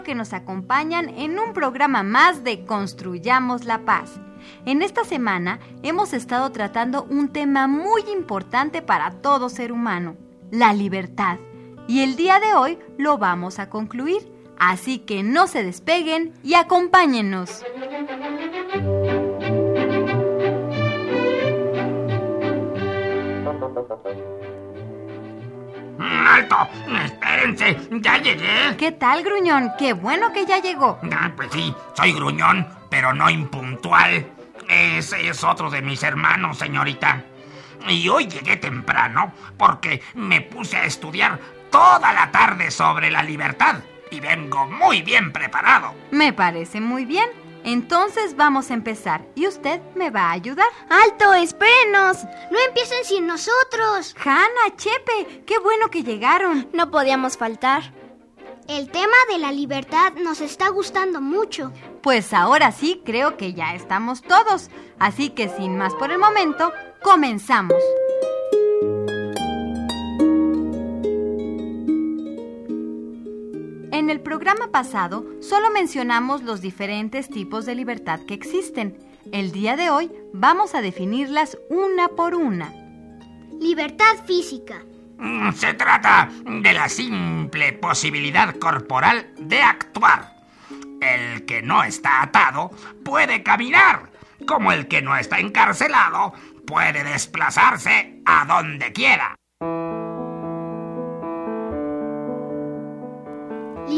Que nos acompañan en un programa más de Construyamos la Paz. En esta semana hemos estado tratando un tema muy importante para todo ser humano, la libertad. Y el día de hoy lo vamos a concluir. Así que no se despeguen y acompáñennos. ¡Alto! ¡Espérense! ¡Ya llegué! ¿Qué tal, gruñón? Qué bueno que ya llegó. Ah, pues sí, soy gruñón, pero no impuntual. Ese es otro de mis hermanos, señorita. Y hoy llegué temprano porque me puse a estudiar toda la tarde sobre la libertad y vengo muy bien preparado. Me parece muy bien. Entonces vamos a empezar y usted me va a ayudar. ¡Alto, espérenos! No empiecen sin nosotros. Hanna, Chepe, qué bueno que llegaron. No podíamos faltar. El tema de la libertad nos está gustando mucho. Pues ahora sí creo que ya estamos todos. Así que sin más por el momento, comenzamos. En el programa pasado solo mencionamos los diferentes tipos de libertad que existen. El día de hoy vamos a definirlas una por una. Libertad física. Mm, Se trata de la simple posibilidad corporal de actuar. El que no está atado puede caminar, como el que no está encarcelado puede desplazarse a donde quiera.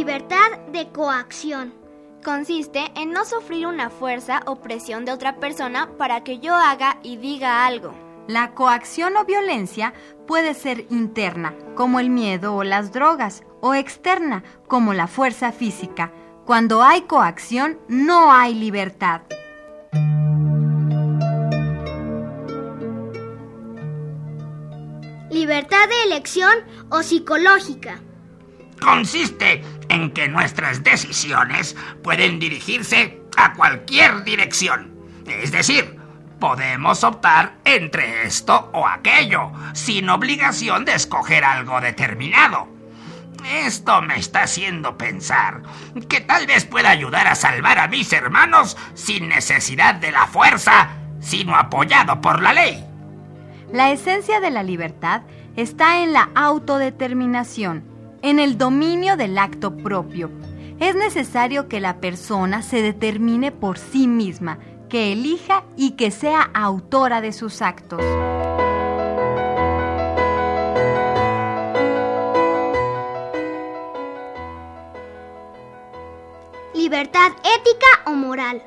Libertad de coacción. Consiste en no sufrir una fuerza o presión de otra persona para que yo haga y diga algo. La coacción o violencia puede ser interna, como el miedo o las drogas, o externa, como la fuerza física. Cuando hay coacción, no hay libertad. Libertad de elección o psicológica. Consiste en que nuestras decisiones pueden dirigirse a cualquier dirección. Es decir, podemos optar entre esto o aquello, sin obligación de escoger algo determinado. Esto me está haciendo pensar que tal vez pueda ayudar a salvar a mis hermanos sin necesidad de la fuerza, sino apoyado por la ley. La esencia de la libertad está en la autodeterminación, en el dominio del acto propio. Es necesario que la persona se determine por sí misma, que elija y que sea autora de sus actos. Libertad ética o moral.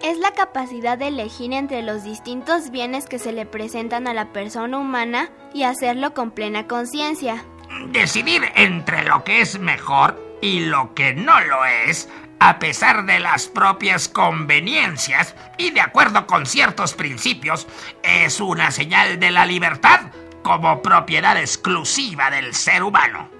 Es la capacidad de elegir entre los distintos bienes que se le presentan a la persona humana y hacerlo con plena conciencia. Decidir entre lo que es mejor y lo que no lo es, a pesar de las propias conveniencias y de acuerdo con ciertos principios, es una señal de la libertad como propiedad exclusiva del ser humano.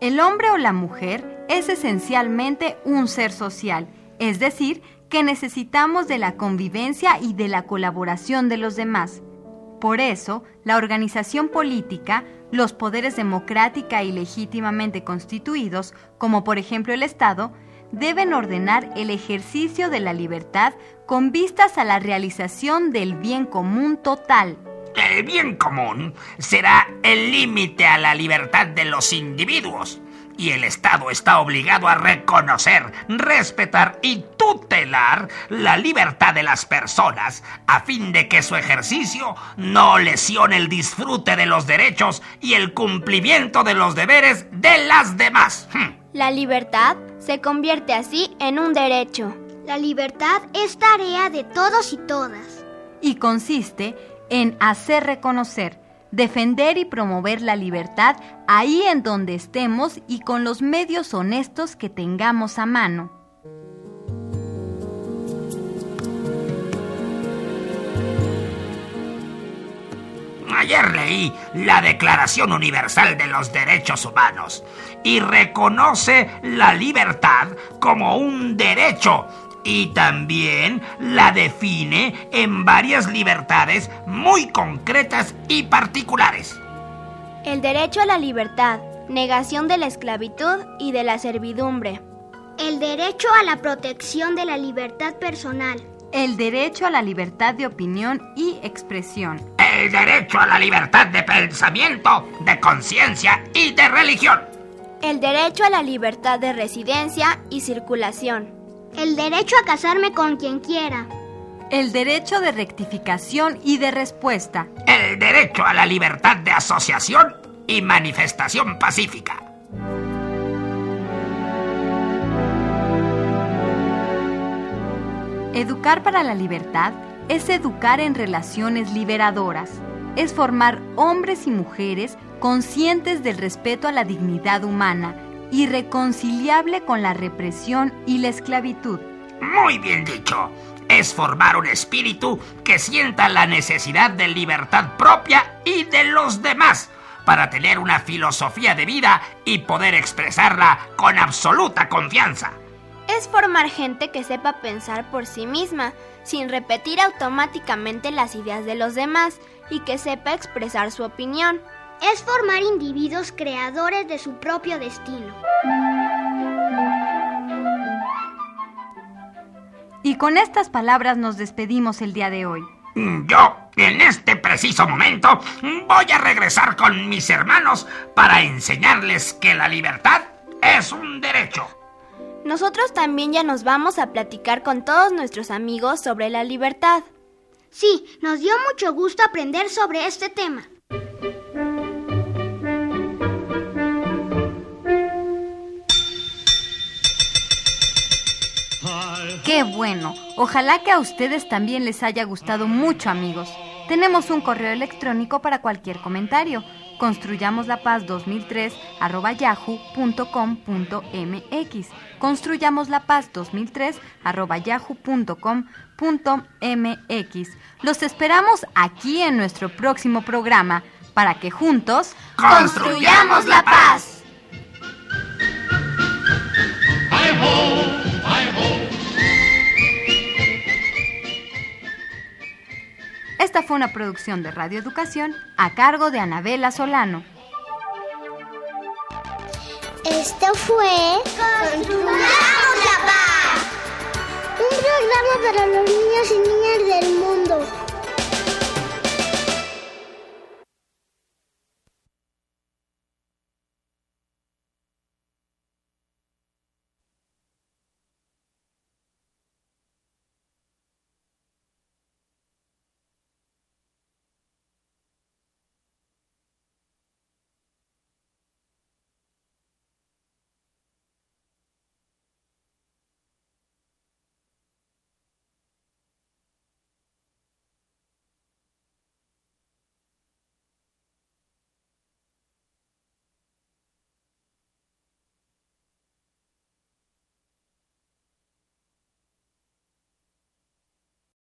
El hombre o la mujer es esencialmente un ser social, es decir, que necesitamos de la convivencia y de la colaboración de los demás. Por eso, la organización política, los poderes democrática y legítimamente constituidos, como por ejemplo el Estado, deben ordenar el ejercicio de la libertad con vistas a la realización del bien común total. El bien común será el límite a la libertad de los individuos y el Estado está obligado a reconocer, respetar y tutelar la libertad de las personas a fin de que su ejercicio no lesione el disfrute de los derechos y el cumplimiento de los deberes de las demás. Hmm. La libertad se convierte así en un derecho. La libertad es tarea de todos y todas. Y consiste en hacer reconocer, defender y promover la libertad ahí en donde estemos y con los medios honestos que tengamos a mano. Ayer leí la Declaración Universal de los Derechos Humanos y reconoce la libertad como un derecho y también la define en varias libertades muy concretas y particulares. El derecho a la libertad, negación de la esclavitud y de la servidumbre. El derecho a la protección de la libertad personal. El derecho a la libertad de opinión y expresión. El derecho a la libertad de pensamiento, de conciencia y de religión. El derecho a la libertad de residencia y circulación. El derecho a casarme con quien quiera. El derecho de rectificación y de respuesta. El derecho a la libertad de asociación y manifestación pacífica. Educar para la libertad es educar en relaciones liberadoras, es formar hombres y mujeres conscientes del respeto a la dignidad humana, irreconciliable con la represión y la esclavitud. Muy bien dicho. Es formar un espíritu que sienta la necesidad de libertad propia y de los demás para tener una filosofía de vida y poder expresarla con absoluta confianza. Es formar gente que sepa pensar por sí misma, sin repetir automáticamente las ideas de los demás y que sepa expresar su opinión es formar individuos creadores de su propio destino. Y con estas palabras nos despedimos el día de hoy. Yo, en este preciso momento, voy a regresar con mis hermanos para enseñarles que la libertad es un derecho. Nosotros también ya nos vamos a platicar con todos nuestros amigos sobre la libertad. Sí, nos dio mucho gusto aprender sobre este tema. Ojalá que a ustedes también les haya gustado mucho, amigos. Tenemos un correo electrónico para cualquier comentario. Construyamos la paz 2003 arroba yahoo.com.mx. Construyamos la paz 2003 arroba yahoo.com.mx. Los esperamos aquí en nuestro próximo programa para que juntos construyamos la paz. Esta fue una producción de Radio Educación a cargo de Anabela Solano. Esto fue Construyamos la Paz. Un programa para los niños y niñas del mundo.